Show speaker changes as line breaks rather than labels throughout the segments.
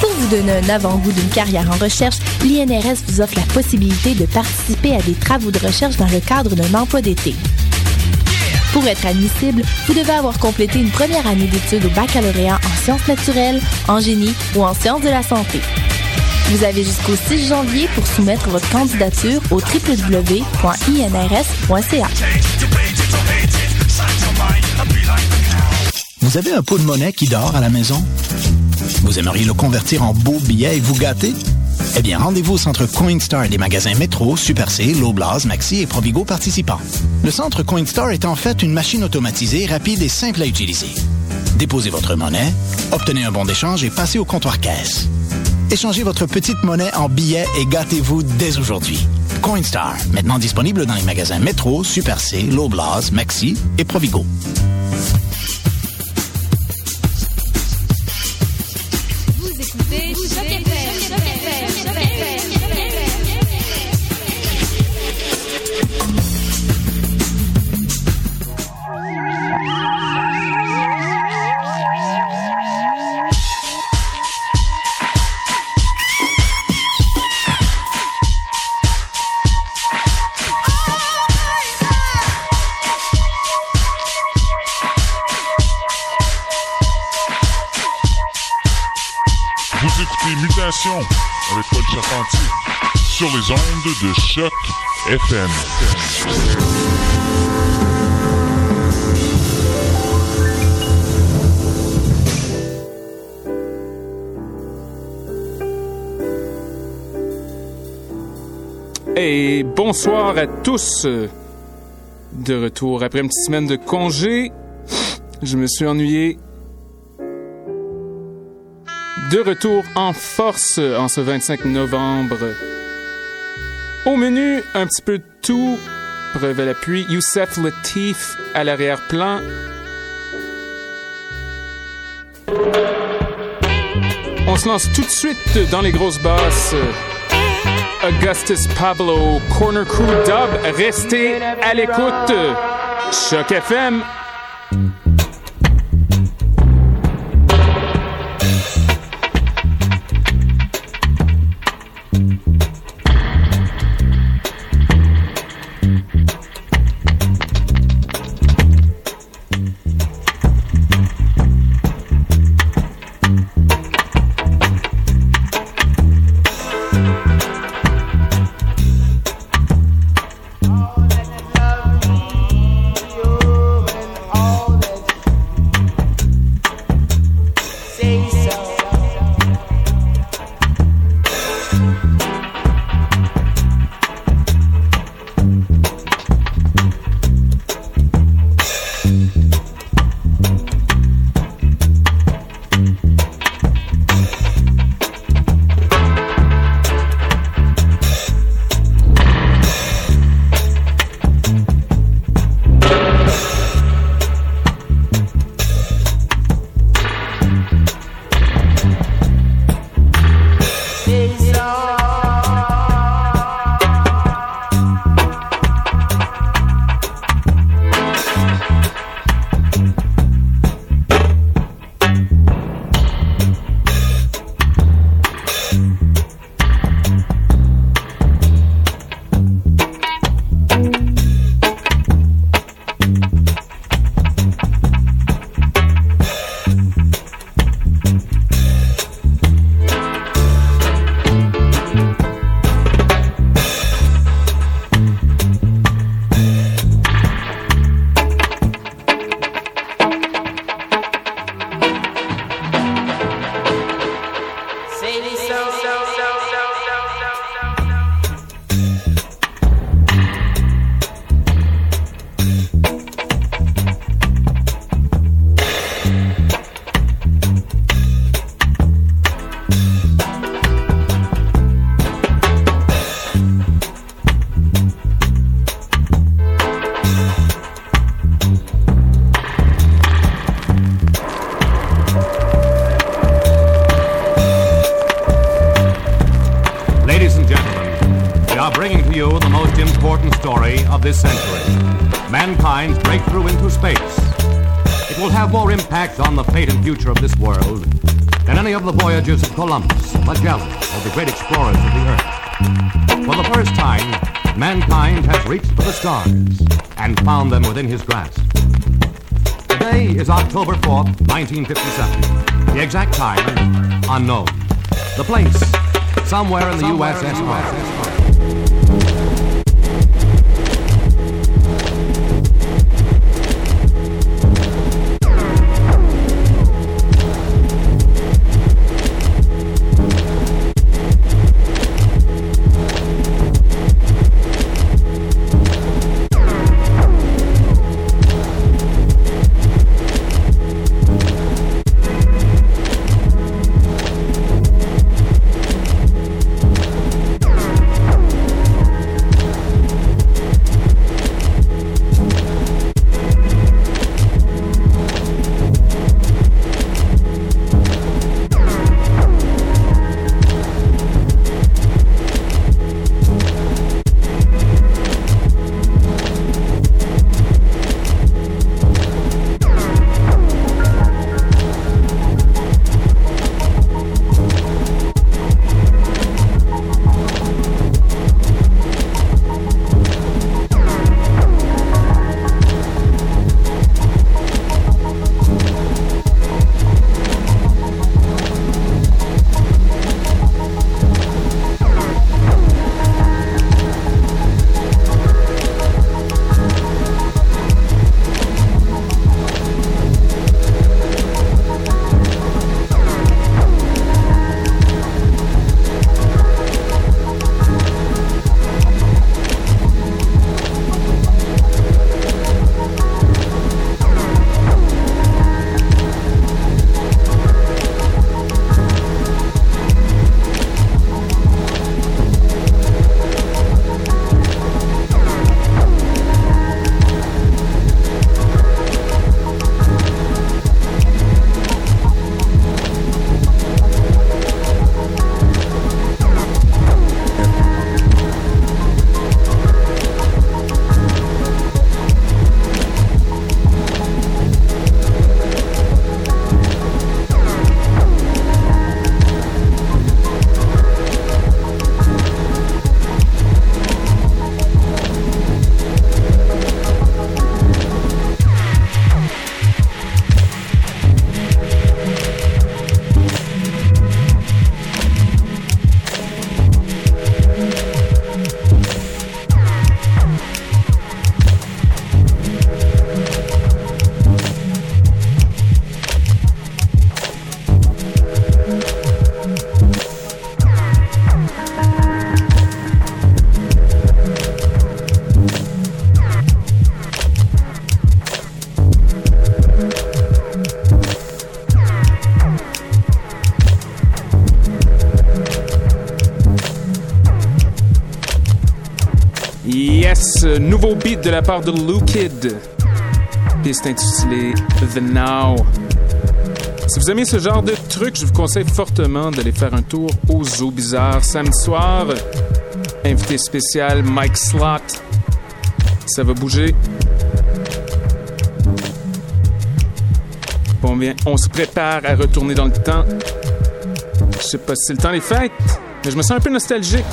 Pour vous donner un avant-goût d'une carrière en recherche, l'INRS vous offre la possibilité de participer à des travaux de recherche dans le cadre d'un emploi d'été. Pour être admissible, vous devez avoir complété une première année d'études au baccalauréat en sciences naturelles, en génie ou en sciences de la santé. Vous avez jusqu'au 6 janvier pour soumettre votre candidature au www.inrs.ca.
Vous avez un pot de monnaie qui dort à la maison? Vous aimeriez le convertir en beau billet et vous gâter? Eh bien, rendez-vous au centre Coinstar des magasins Métro, Super C, Loblaws, Maxi et Provigo participants. Le centre Coinstar est en fait une machine automatisée, rapide et simple à utiliser. Déposez votre monnaie, obtenez un bon d'échange et passez au comptoir caisse. Échangez votre petite monnaie en billets et gâtez-vous dès aujourd'hui. Coinstar, maintenant disponible dans les magasins Métro, Super C, Loblaws, Maxi et Provigo.
Vous
Et bonsoir à tous. De retour après une petite semaine de congé. Je me suis ennuyé. De retour en force en ce 25 novembre. Au menu, un petit peu de tout. Preuve à l'appui, Youssef Latif à l'arrière-plan. On se lance tout de suite dans les grosses basses. Augustus Pablo, Corner Crew Dub, restez à l'écoute. Choc FM.
Important story of this century mankind's breakthrough into space. It will have more impact on the fate and future of this world than any of the voyages of Columbus, Magellan, or the great explorers of the Earth. For the first time, mankind has reached for the stars and found them within his grasp. Today is October 4th, 1957. The exact time, unknown. The place, somewhere in the somewhere USS
nouveau beat de la part de Lou Kid. Piste intitulée The Now. Si vous aimez ce genre de truc, je vous conseille fortement d'aller faire un tour au Zoo Bizarre samedi soir. Invité spécial Mike Slot. Ça va bouger. Bon, bien, on se prépare à retourner dans le temps. Je sais pas si le temps des fêtes, mais je me sens un peu nostalgique.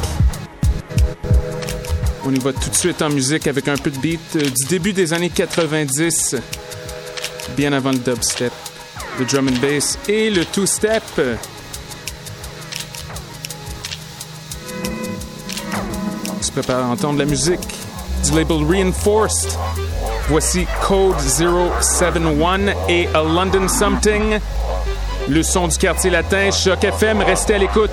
On y va tout de suite en musique avec un peu de beat euh, du début des années 90, bien avant le dubstep, le drum and bass et le two-step. On se prépare à entendre la musique du label Reinforced. Voici Code 071 et A London Something. Le son du quartier latin, Choc FM, restez à l'écoute.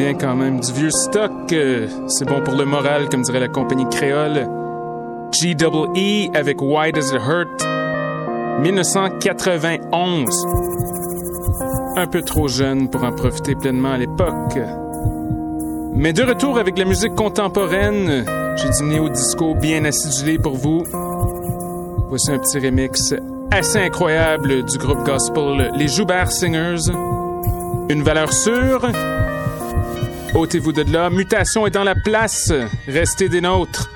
Bien quand même. Du vieux stock, euh, c'est bon pour le moral, comme dirait la compagnie créole. G-double-E avec Why Does It Hurt? 1991. Un peu trop jeune pour en profiter pleinement à l'époque. Mais de retour avec la musique contemporaine, j'ai du néo-disco bien acidulé pour vous. Voici un petit remix assez incroyable du groupe gospel Les Joubert Singers. Une valeur sûre. Ôtez-vous de là. Mutation est dans la place. Restez des nôtres.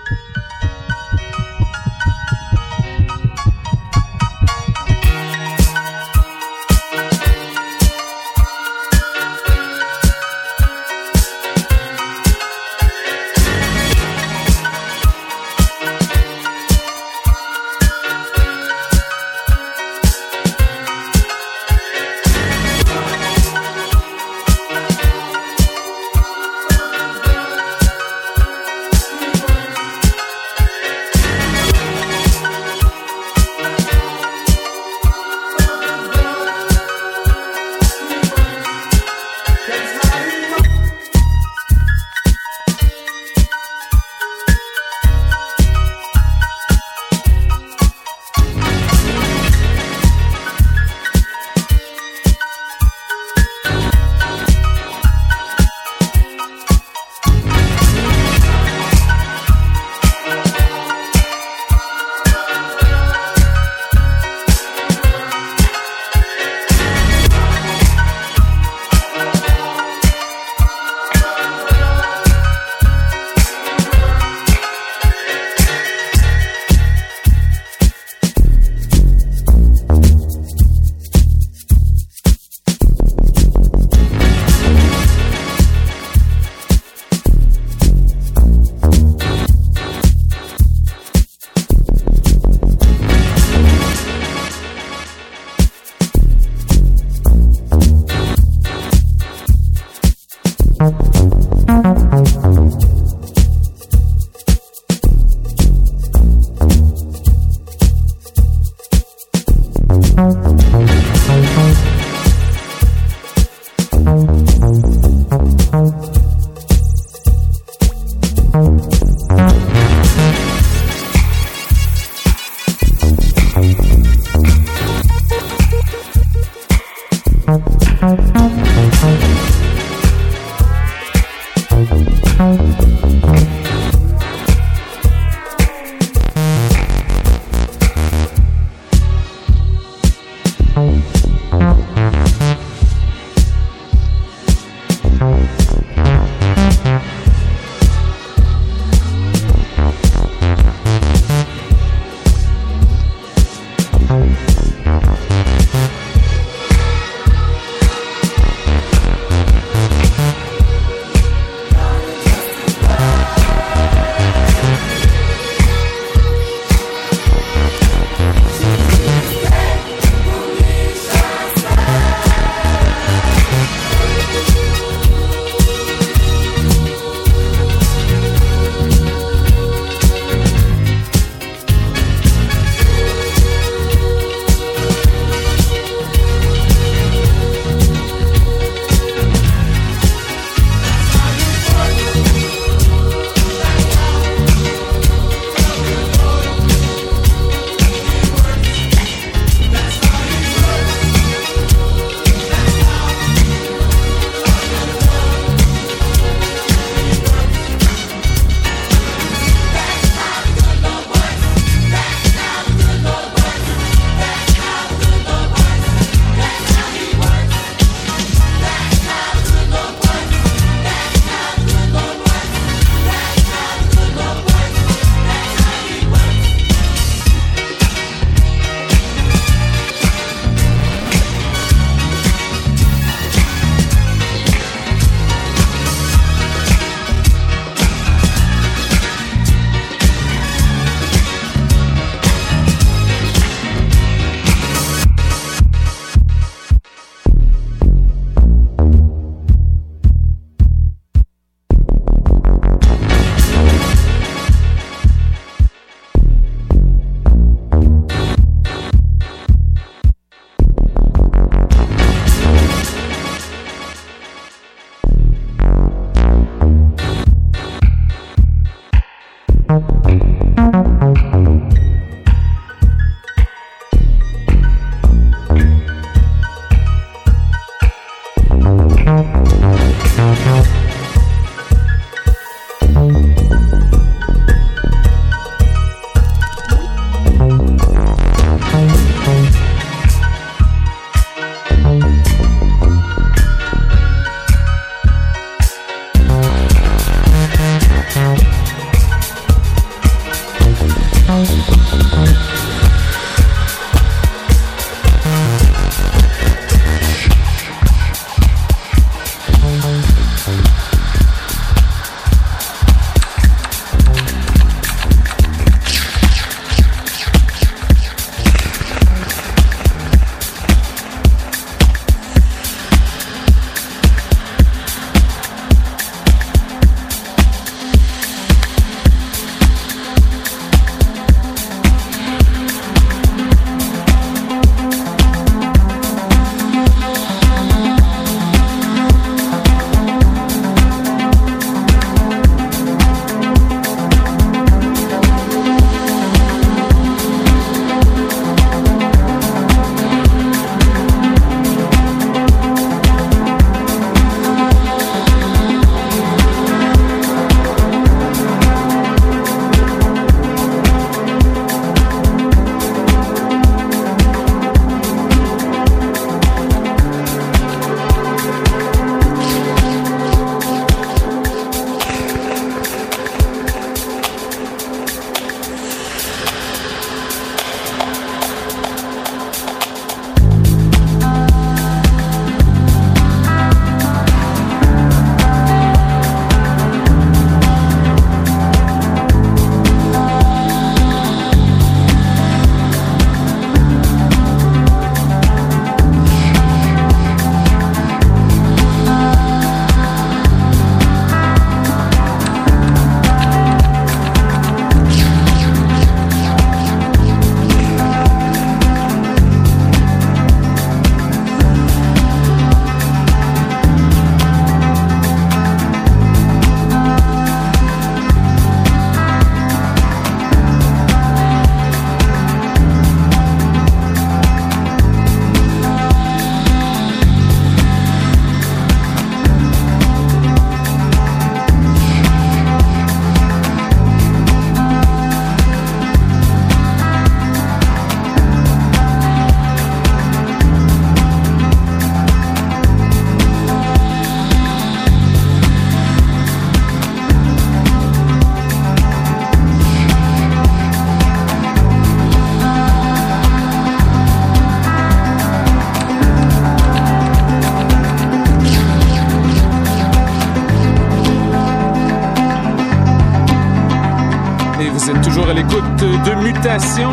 De mutation.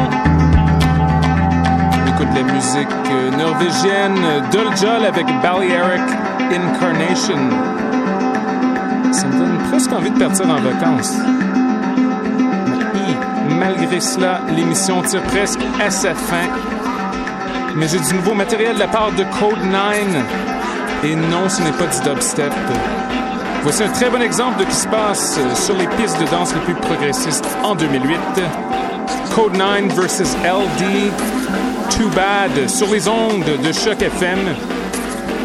On écoute la musique euh, norvégienne Doljol avec Balearic Incarnation. Ça me donne presque envie de partir en vacances. Malgré cela, l'émission tire presque à sa fin. Mais j'ai du nouveau matériel de la part de Code 9. Et non, ce n'est pas du dubstep. Voici un très bon exemple de ce qui se passe sur les pistes de danse les plus progressistes en 2008. Code 9 versus LD. Too Bad sur les ondes de Choc FM.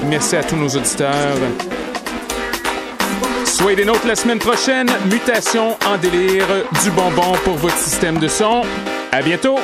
Merci à tous nos auditeurs. Soyez des nôtres la semaine prochaine. Mutation en délire. Du bonbon pour votre système de son. À bientôt!